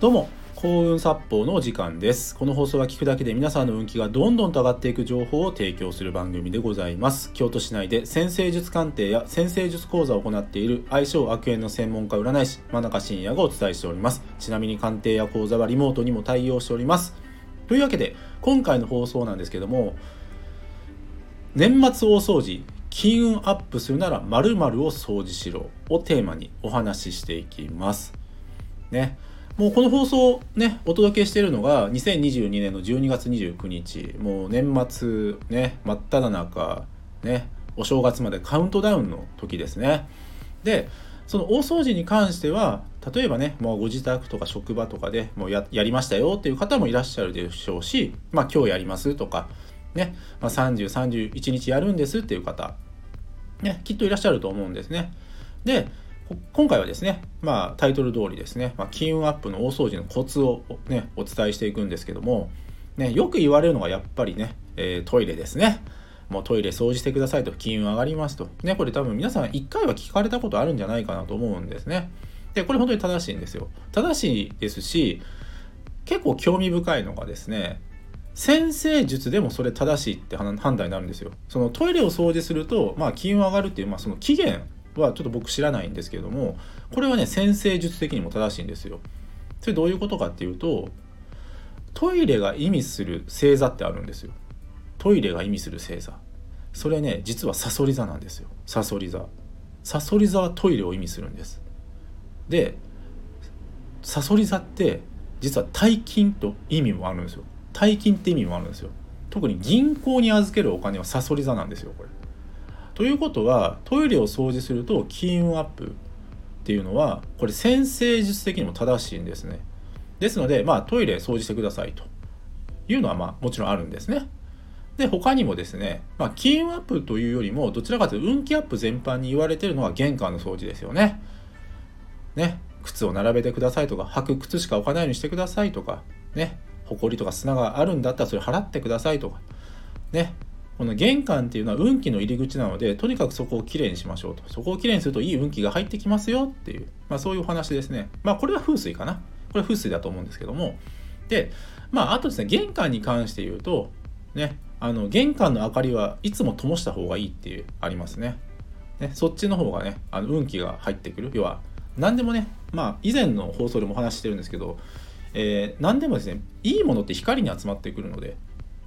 どうも幸運殺法のお時間です。この放送は聞くだけで皆さんの運気がどんどんと上がっていく情報を提供する番組でございます。京都市内で先生術鑑定や先生術講座を行っている相性悪縁の専門家占い師真中信也がお伝えしております。ちなみに鑑定や講座はリモートにも対応しております。というわけで今回の放送なんですけども年末大掃除金運アップするなら〇〇を掃除しろをテーマにお話ししていきます。ね。もうこの放送ねお届けしているのが2022年の12月29日もう年末ね真っ只中ねお正月までカウントダウンの時ですね。でその大掃除に関しては例えばねもうご自宅とか職場とかでもうやりましたよっていう方もいらっしゃるでしょうしまあ今日やりますとかね、まあ、3031日やるんですっていう方ねきっといらっしゃると思うんですね。で今回はですね、まあ、タイトル通りですね、まあ、金運アップの大掃除のコツを、ね、お伝えしていくんですけども、ね、よく言われるのがやっぱりね、えー、トイレですね。もうトイレ掃除してくださいと金運上がりますと。ね、これ多分皆さん1回は聞かれたことあるんじゃないかなと思うんですね。で、これ本当に正しいんですよ。正しいですし、結構興味深いのがですね、先生術でもそれ正しいって判断になるんですよ。そのトイレを掃除すると、まあ、金運上がるっていう、まあ、その期限はちょっと僕知らないんですけれどもこれはね先生術的にも正しいんですよ。それどういうことかっていうとトイレが意味する星座ってあるんですよ。トイレが意味する星座。それね実はサソリ座なんですよ。サソリ座。サソリ座はトイレを意味するんです。でサソリ座って実は大金と意味もあるんですよ。大金って意味もあるんですよ。特に銀行に預けるお金はサソリ座なんですよこれ。ということはトイレを掃除すると金運アップっていうのはこれ先生術的にも正しいんですね。ですので、まあ、トイレ掃除してくださいというのは、まあ、もちろんあるんですね。で他にもですね、まあ、金運アップというよりもどちらかというと運気アップ全般に言われてるのは玄関の掃除ですよね。ね靴を並べてくださいとか履く靴しか置かないようにしてくださいとかね埃とか砂があるんだったらそれ払ってくださいとかねこの玄関っていうのは運気の入り口なのでとにかくそこをきれいにしましょうと。そこをきれいにするといい運気が入ってきますよっていう、まあ、そういうお話ですね。まあこれは風水かな。これは風水だと思うんですけども。でまああとですね玄関に関して言うとねあの玄関の明かりはいつも灯した方がいいっていうありますね。ねそっちの方がねあの運気が入ってくる。要は何でもねまあ以前の放送でもお話ししてるんですけど、えー、何でもですねいいものって光に集まってくるので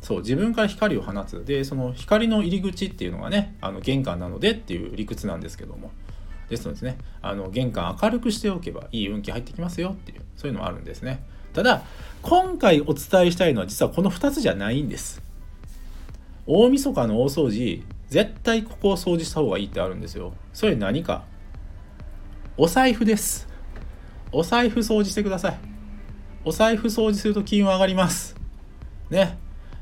そう自分から光を放つ。でその光の入り口っていうのがねあの玄関なのでっていう理屈なんですけども。ですのでねあの玄関明るくしておけばいい運気入ってきますよっていうそういうのはあるんですね。ただ今回お伝えしたいのは実はこの2つじゃないんです。大晦日の大掃除絶対ここを掃除した方がいいってあるんですよ。それ何か？お財布です。お財布掃除してください。お財布掃除すると金運上がります。ね。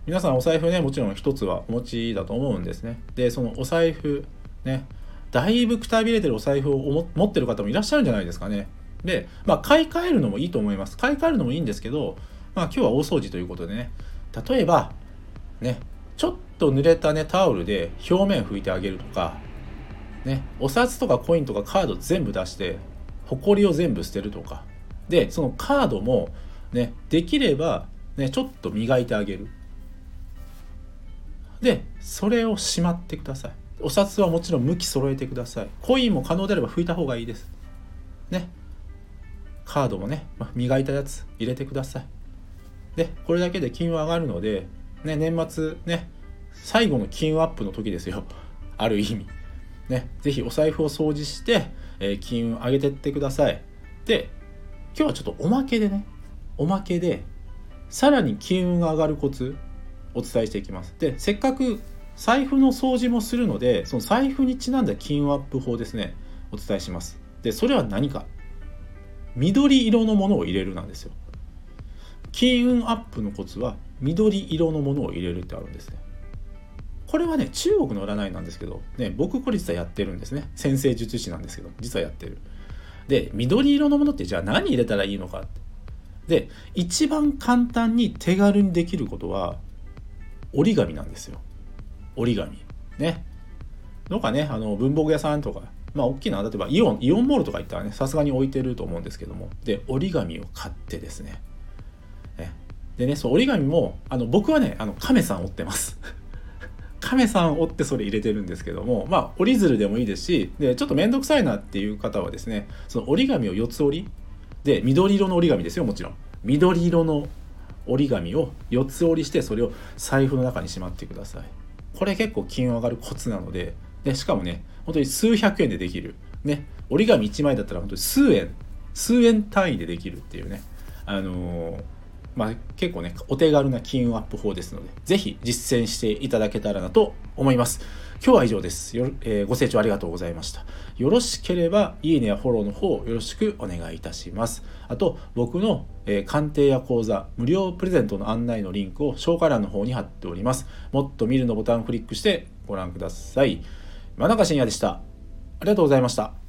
皆さんお財布ねもちろん一つはお持ちだと思うんですね。でそのお財布ねだいぶくたびれてるお財布を持ってる方もいらっしゃるんじゃないですかね。でまあ買い替えるのもいいと思います。買い替えるのもいいんですけどまあ今日は大掃除ということでね。例えばねちょっと濡れたねタオルで表面拭いてあげるとかねお札とかコインとかカード全部出してほこりを全部捨てるとか。でそのカードもねできればねちょっと磨いてあげる。でそれをしまってください。お札はもちろん向き揃えてください。コインも可能であれば拭いた方がいいです。ね。カードもね、ま磨いたやつ入れてください。でこれだけで金運上がるので、ね、年末ね最後の金運アップの時ですよ。ある意味。ね是非お財布を掃除して、えー、金運上げてってください。で今日はちょっとおまけでね。おまけでさらに金運が上がるコツ。お伝えしていきます。でせっかく財布の掃除もするのでその財布にちなんだ金運アップ法ですねお伝えします。でそれは何か緑色のものを入れるなんですよ。金運アップのコツは緑色のものを入れるってあるんですね。これはね中国の占いなんですけど、ね、僕これ実はやってるんですね先生術師なんですけど実はやってるで緑色のものってじゃあ何入れたらいいのかってで一番簡単に手軽にできることは折り紙なんですよ。折り紙。ね。のかねあの文房具屋さんとかまあ大きな例えばイオンイオンモールとか行ったらねさすがに置いてると思うんですけども。で折り紙を買ってですね。でねそう折り紙もあの僕はねあの亀さん折ってます。亀さん折ってそれ入れてるんですけどもまあ折り鶴でもいいですしでちょっと面倒くさいなっていう方はですねその折り紙を4つ折りで緑色の折り紙ですよもちろん。緑色の折り紙を4つ折りしてそれを財布の中にしまってください。これ結構金運上がるコツなのででしかもね本当に数百円でできる。ね折り紙1枚だったら本当に数円。数円単位でできるっていうね。あのーまあ、結構ね、お手軽な金運アップ法ですので、ぜひ実践していただけたらなと思います。今日は以上ですよ、えー、ご清聴ありがとうございました。よろしければ、いいねやフォローの方よろしくお願いいたします。あと、僕の、えー、鑑定や講座、無料プレゼントの案内のリンクを紹介欄の方に貼っております。もっと見るのボタンをクリックしてご覧ください。真中信也でした。ありがとうございました。